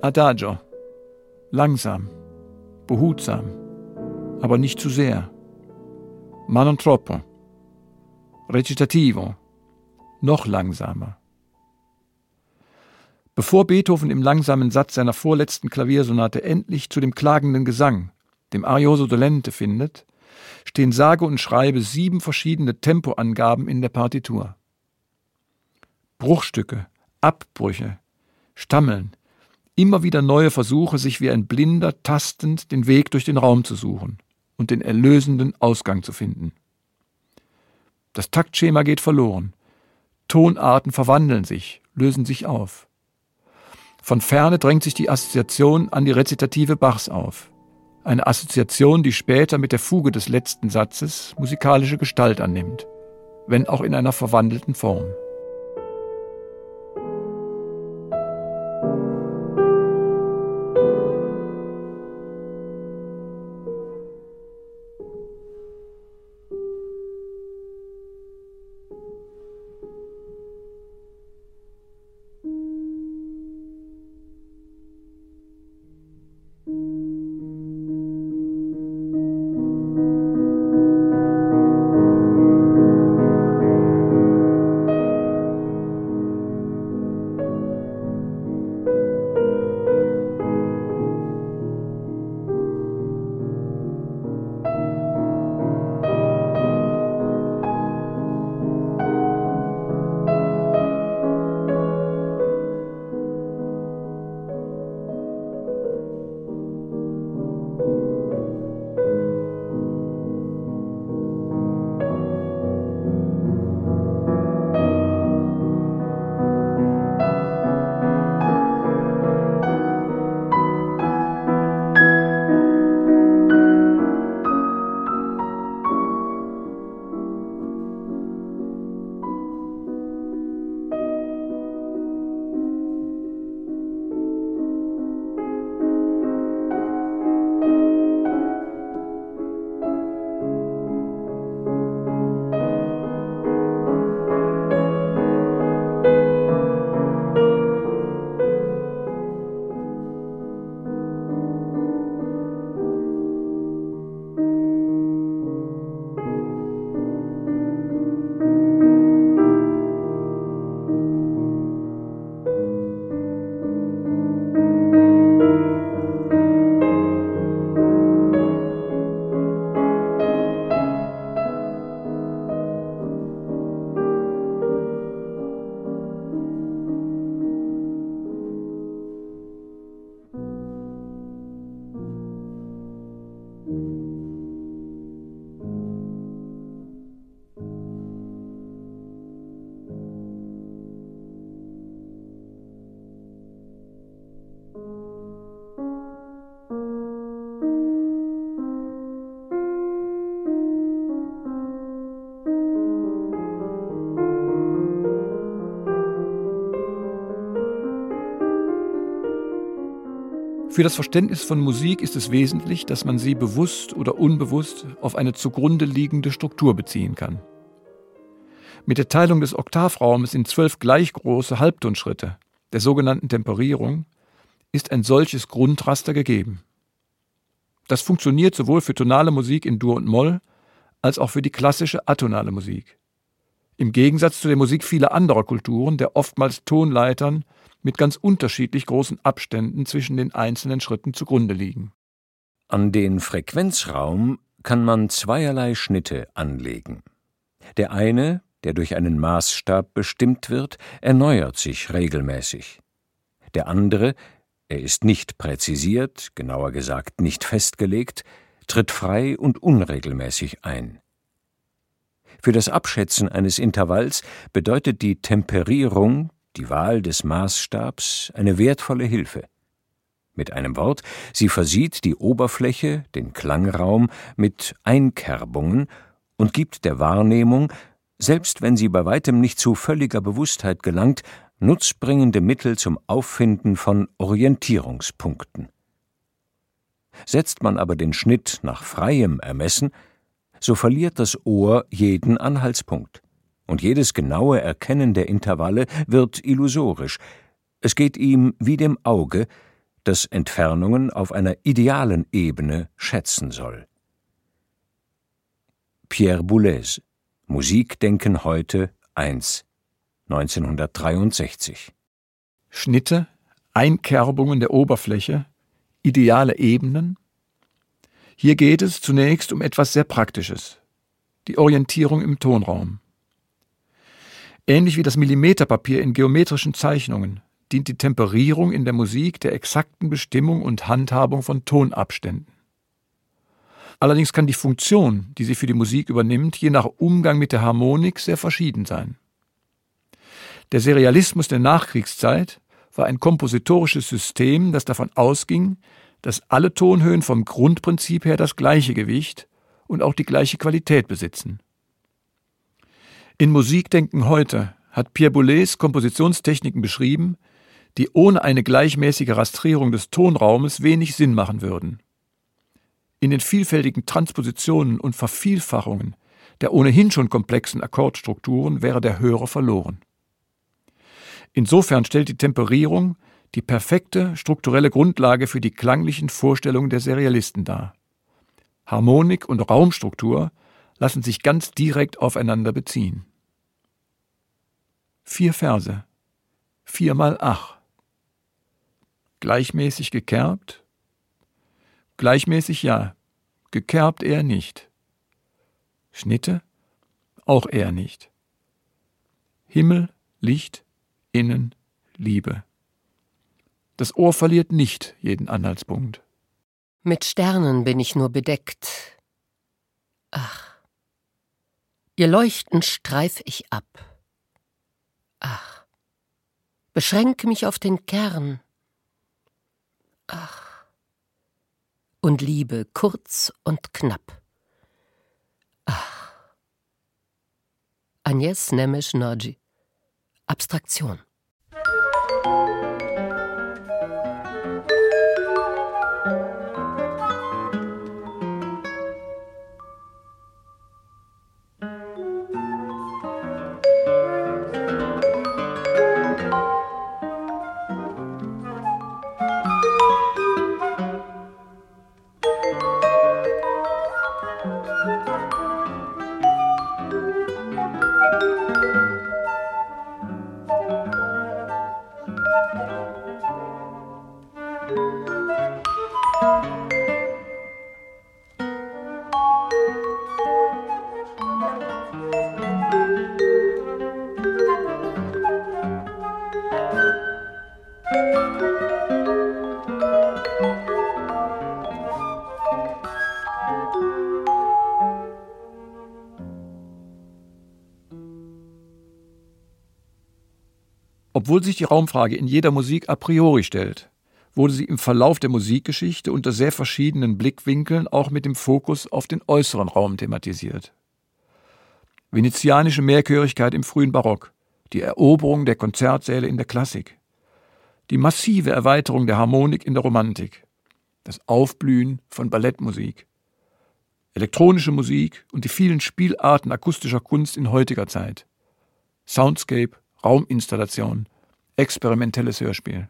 Adagio. Langsam, behutsam, aber nicht zu sehr. Ma non troppo. Recitativo. Noch langsamer. Bevor Beethoven im langsamen Satz seiner vorletzten Klaviersonate endlich zu dem klagenden Gesang, dem Arioso dolente, findet, stehen sage und schreibe sieben verschiedene Tempoangaben in der Partitur. Bruchstücke, Abbrüche, Stammeln, immer wieder neue Versuche, sich wie ein Blinder tastend den Weg durch den Raum zu suchen und den erlösenden Ausgang zu finden. Das Taktschema geht verloren. Tonarten verwandeln sich, lösen sich auf. Von ferne drängt sich die Assoziation an die Rezitative Bachs auf. Eine Assoziation, die später mit der Fuge des letzten Satzes musikalische Gestalt annimmt, wenn auch in einer verwandelten Form. Für das Verständnis von Musik ist es wesentlich, dass man sie bewusst oder unbewusst auf eine zugrunde liegende Struktur beziehen kann. Mit der Teilung des Oktavraumes in zwölf gleich große Halbtonschritte, der sogenannten Temperierung, ist ein solches Grundraster gegeben. Das funktioniert sowohl für tonale Musik in Dur und Moll als auch für die klassische atonale Musik. Im Gegensatz zu der Musik vieler anderer Kulturen, der oftmals Tonleitern mit ganz unterschiedlich großen Abständen zwischen den einzelnen Schritten zugrunde liegen. An den Frequenzraum kann man zweierlei Schnitte anlegen. Der eine, der durch einen Maßstab bestimmt wird, erneuert sich regelmäßig. Der andere, er ist nicht präzisiert, genauer gesagt nicht festgelegt, tritt frei und unregelmäßig ein. Für das Abschätzen eines Intervalls bedeutet die Temperierung die Wahl des Maßstabs eine wertvolle Hilfe. Mit einem Wort, sie versieht die Oberfläche, den Klangraum mit Einkerbungen und gibt der Wahrnehmung, selbst wenn sie bei weitem nicht zu völliger Bewusstheit gelangt, nutzbringende Mittel zum Auffinden von Orientierungspunkten. Setzt man aber den Schnitt nach freiem Ermessen, so verliert das Ohr jeden Anhaltspunkt und jedes genaue Erkennen der Intervalle wird illusorisch. Es geht ihm wie dem Auge, das Entfernungen auf einer idealen Ebene schätzen soll. Pierre Boulez Musikdenken heute 1 1963 Schnitte, Einkerbungen der Oberfläche, ideale Ebenen. Hier geht es zunächst um etwas sehr Praktisches, die Orientierung im Tonraum. Ähnlich wie das Millimeterpapier in geometrischen Zeichnungen dient die Temperierung in der Musik der exakten Bestimmung und Handhabung von Tonabständen. Allerdings kann die Funktion, die sie für die Musik übernimmt, je nach Umgang mit der Harmonik sehr verschieden sein. Der Serialismus der Nachkriegszeit war ein kompositorisches System, das davon ausging, dass alle Tonhöhen vom Grundprinzip her das gleiche Gewicht und auch die gleiche Qualität besitzen. In Musikdenken heute hat Pierre Boulez Kompositionstechniken beschrieben, die ohne eine gleichmäßige Rastrierung des Tonraumes wenig Sinn machen würden. In den vielfältigen Transpositionen und Vervielfachungen der ohnehin schon komplexen Akkordstrukturen wäre der Hörer verloren. Insofern stellt die Temperierung die perfekte strukturelle Grundlage für die klanglichen Vorstellungen der Serialisten dar. Harmonik und Raumstruktur lassen sich ganz direkt aufeinander beziehen. Vier Verse, viermal Ach. Gleichmäßig gekerbt? Gleichmäßig ja, gekerbt eher nicht. Schnitte? Auch eher nicht. Himmel, Licht, Innen, Liebe. Das Ohr verliert nicht jeden Anhaltspunkt. Mit Sternen bin ich nur bedeckt. Ach. Ihr Leuchten streif ich ab. Ach. Beschränke mich auf den Kern. Ach. Und Liebe kurz und knapp. Ach. Agnes Nemes Nagy. Abstraktion. Obwohl sich die Raumfrage in jeder Musik a priori stellt, wurde sie im Verlauf der Musikgeschichte unter sehr verschiedenen Blickwinkeln auch mit dem Fokus auf den äußeren Raum thematisiert. Venezianische Mehrchörigkeit im frühen Barock, die Eroberung der Konzertsäle in der Klassik, die massive Erweiterung der Harmonik in der Romantik, das Aufblühen von Ballettmusik, elektronische Musik und die vielen Spielarten akustischer Kunst in heutiger Zeit, Soundscape, Rauminstallation, experimentelles Hörspiel.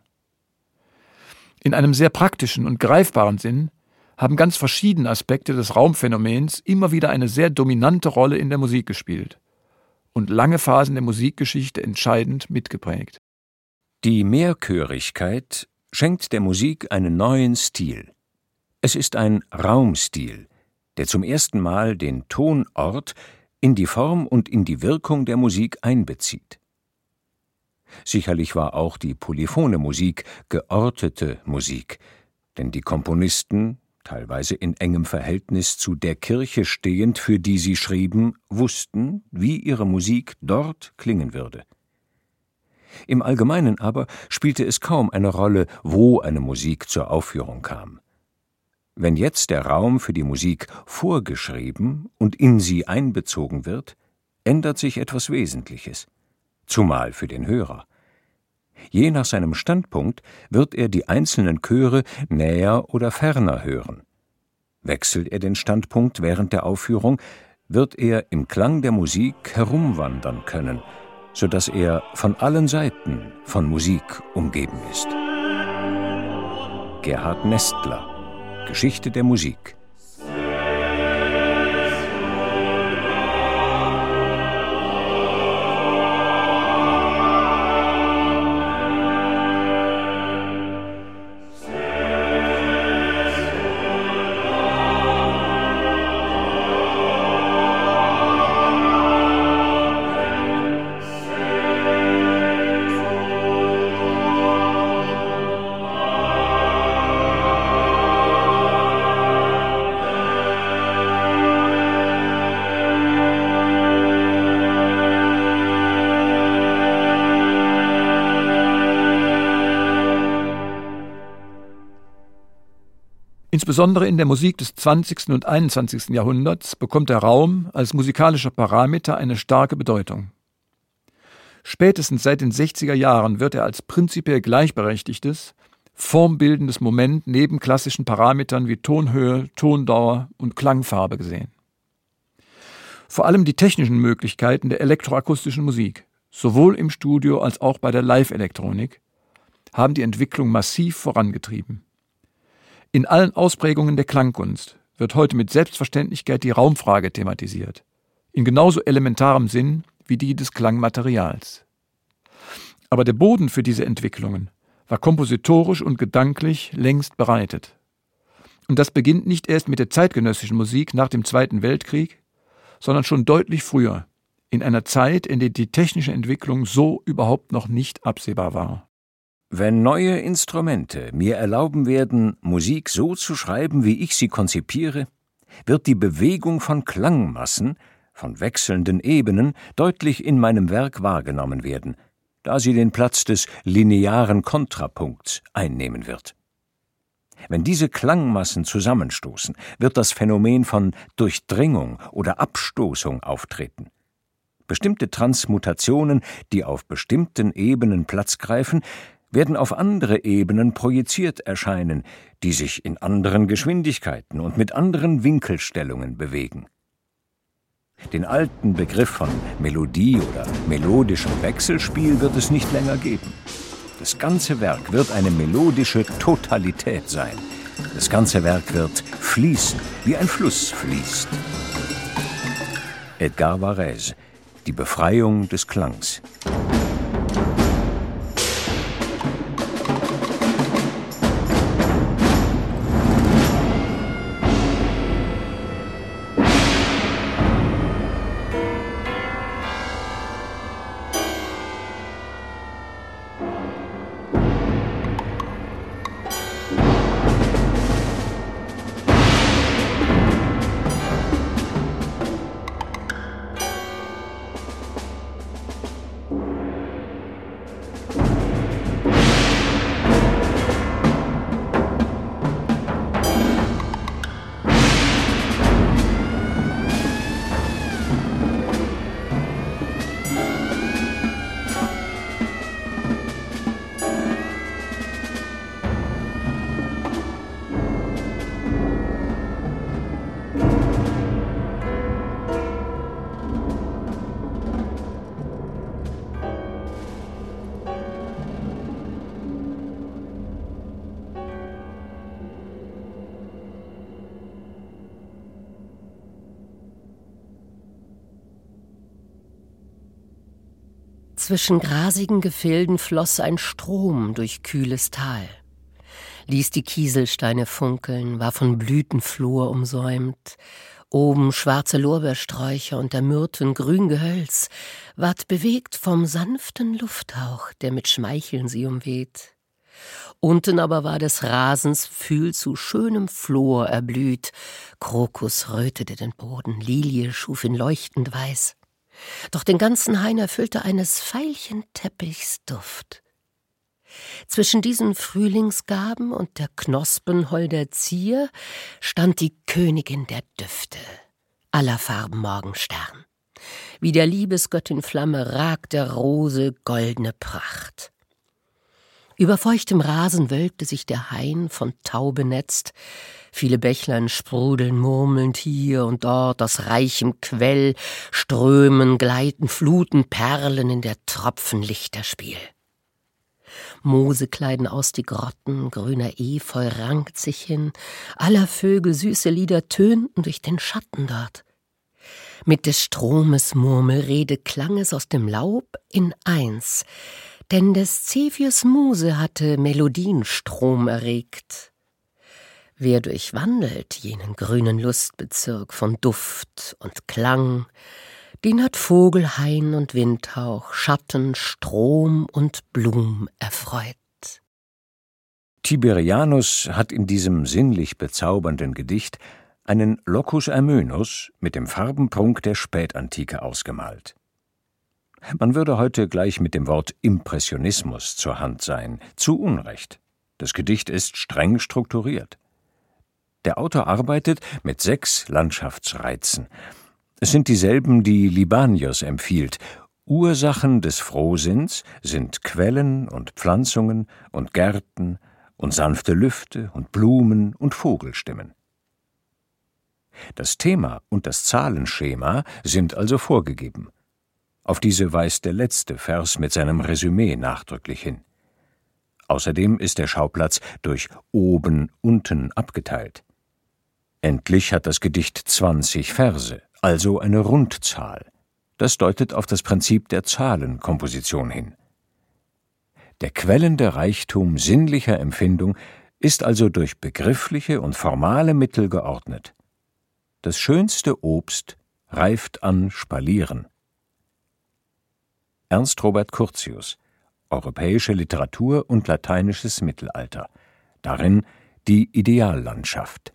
In einem sehr praktischen und greifbaren Sinn haben ganz verschiedene Aspekte des Raumphänomens immer wieder eine sehr dominante Rolle in der Musik gespielt und lange Phasen der Musikgeschichte entscheidend mitgeprägt. Die Mehrchörigkeit schenkt der Musik einen neuen Stil. Es ist ein Raumstil, der zum ersten Mal den Tonort in die Form und in die Wirkung der Musik einbezieht. Sicherlich war auch die polyphone Musik geortete Musik, denn die Komponisten, teilweise in engem Verhältnis zu der Kirche stehend, für die sie schrieben, wussten, wie ihre Musik dort klingen würde. Im Allgemeinen aber spielte es kaum eine Rolle, wo eine Musik zur Aufführung kam. Wenn jetzt der Raum für die Musik vorgeschrieben und in sie einbezogen wird, ändert sich etwas Wesentliches zumal für den Hörer. Je nach seinem Standpunkt wird er die einzelnen Chöre näher oder ferner hören. Wechselt er den Standpunkt während der Aufführung, wird er im Klang der Musik herumwandern können, so dass er von allen Seiten von Musik umgeben ist. Gerhard Nestler Geschichte der Musik Insbesondere in der Musik des 20. und 21. Jahrhunderts bekommt der Raum als musikalischer Parameter eine starke Bedeutung. Spätestens seit den 60er Jahren wird er als prinzipiell gleichberechtigtes, formbildendes Moment neben klassischen Parametern wie Tonhöhe, Tondauer und Klangfarbe gesehen. Vor allem die technischen Möglichkeiten der elektroakustischen Musik, sowohl im Studio als auch bei der Live-Elektronik, haben die Entwicklung massiv vorangetrieben. In allen Ausprägungen der Klangkunst wird heute mit Selbstverständlichkeit die Raumfrage thematisiert, in genauso elementarem Sinn wie die des Klangmaterials. Aber der Boden für diese Entwicklungen war kompositorisch und gedanklich längst bereitet. Und das beginnt nicht erst mit der zeitgenössischen Musik nach dem Zweiten Weltkrieg, sondern schon deutlich früher, in einer Zeit, in der die technische Entwicklung so überhaupt noch nicht absehbar war. Wenn neue Instrumente mir erlauben werden, Musik so zu schreiben, wie ich sie konzipiere, wird die Bewegung von Klangmassen, von wechselnden Ebenen deutlich in meinem Werk wahrgenommen werden, da sie den Platz des linearen Kontrapunkts einnehmen wird. Wenn diese Klangmassen zusammenstoßen, wird das Phänomen von Durchdringung oder Abstoßung auftreten. Bestimmte Transmutationen, die auf bestimmten Ebenen Platz greifen, werden auf andere Ebenen projiziert erscheinen, die sich in anderen Geschwindigkeiten und mit anderen Winkelstellungen bewegen. Den alten Begriff von Melodie oder melodischem Wechselspiel wird es nicht länger geben. Das ganze Werk wird eine melodische Totalität sein. Das ganze Werk wird fließen, wie ein Fluss fließt. Edgar Varese Die Befreiung des Klangs. Zwischen grasigen Gefilden floss ein Strom durch kühles Tal, ließ die Kieselsteine funkeln, war von Blütenflur umsäumt, oben schwarze Lorbeersträucher und der Myrten grün Gehölz, ward bewegt vom sanften Lufthauch, der mit Schmeicheln sie umweht. Unten aber war des Rasens Pfühl zu schönem Flor erblüht, Krokus rötete den Boden, Lilie schuf ihn leuchtend weiß. Doch den ganzen Hain erfüllte eines Veilchenteppichs Duft. Zwischen diesen Frühlingsgaben und der Knospen holder Zier stand die Königin der Düfte, aller Farben Morgenstern. Wie der Liebesgöttin Flamme ragt der Rose goldne Pracht. Über feuchtem Rasen wölbte sich der Hain von Tau benetzt, viele Bächlein sprudeln murmelnd hier und dort aus reichem Quell, strömen, gleiten, fluten, perlen in der Tropfen Lichterspiel. Moose kleiden aus die Grotten, grüner Efeu rankt sich hin, aller Vögel süße Lieder tönten durch den Schatten dort. Mit des Stromes Murmelrede klang es aus dem Laub in eins, denn des Zephyrs Muse hatte Melodienstrom erregt. Wer durchwandelt jenen grünen Lustbezirk von Duft und Klang, den hat Vogel, Hain und Windhauch, Schatten, Strom und Blum erfreut. Tiberianus hat in diesem sinnlich bezaubernden Gedicht einen Locus Amönus mit dem Farbenprunk der Spätantike ausgemalt. Man würde heute gleich mit dem Wort Impressionismus zur Hand sein. Zu Unrecht. Das Gedicht ist streng strukturiert. Der Autor arbeitet mit sechs Landschaftsreizen. Es sind dieselben, die Libanius empfiehlt. Ursachen des Frohsinns sind Quellen und Pflanzungen und Gärten und sanfte Lüfte und Blumen und Vogelstimmen. Das Thema und das Zahlenschema sind also vorgegeben. Auf diese weist der letzte Vers mit seinem Resümee nachdrücklich hin. Außerdem ist der Schauplatz durch oben, unten abgeteilt. Endlich hat das Gedicht 20 Verse, also eine Rundzahl. Das deutet auf das Prinzip der Zahlenkomposition hin. Der quellende Reichtum sinnlicher Empfindung ist also durch begriffliche und formale Mittel geordnet. Das schönste Obst reift an Spalieren. Ernst Robert Curtius Europäische Literatur und lateinisches Mittelalter. Darin die Ideallandschaft.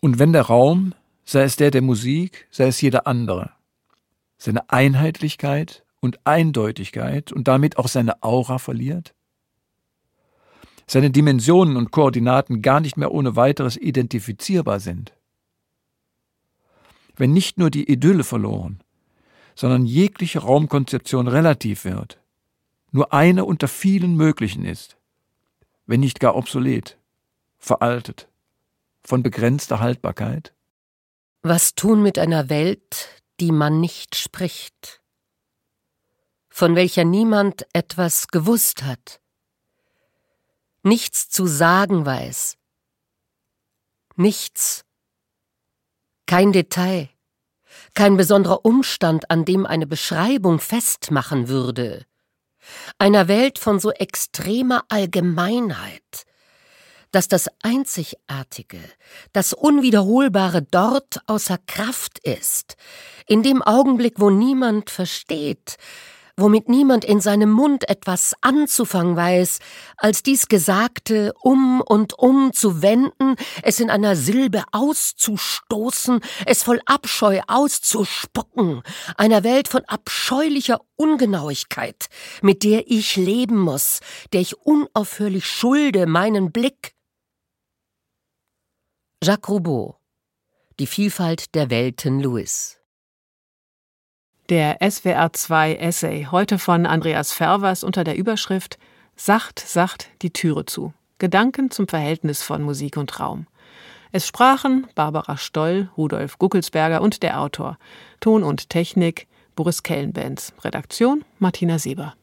Und wenn der Raum, sei es der der Musik, sei es jeder andere, seine Einheitlichkeit und Eindeutigkeit und damit auch seine Aura verliert? Seine Dimensionen und Koordinaten gar nicht mehr ohne weiteres identifizierbar sind? Wenn nicht nur die Idylle verloren, sondern jegliche Raumkonzeption relativ wird, nur eine unter vielen möglichen ist, wenn nicht gar obsolet, veraltet, von begrenzter Haltbarkeit? Was tun mit einer Welt, die man nicht spricht, von welcher niemand etwas gewusst hat, nichts zu sagen weiß, nichts, kein Detail, kein besonderer Umstand, an dem eine Beschreibung festmachen würde, einer Welt von so extremer Allgemeinheit, dass das Einzigartige, das Unwiederholbare dort außer Kraft ist, in dem Augenblick, wo niemand versteht, womit niemand in seinem Mund etwas anzufangen weiß, als dies Gesagte um und um zu wenden, es in einer Silbe auszustoßen, es voll Abscheu auszuspucken, einer Welt von abscheulicher Ungenauigkeit, mit der ich leben muss, der ich unaufhörlich schulde meinen Blick. Jacques Roubaud Die Vielfalt der Welten Louis der SWR2 Essay, heute von Andreas Fervers unter der Überschrift Sacht, sacht die Türe zu. Gedanken zum Verhältnis von Musik und Raum. Es sprachen Barbara Stoll, Rudolf Guckelsberger und der Autor. Ton und Technik Boris Kellenbenz. Redaktion Martina Sieber.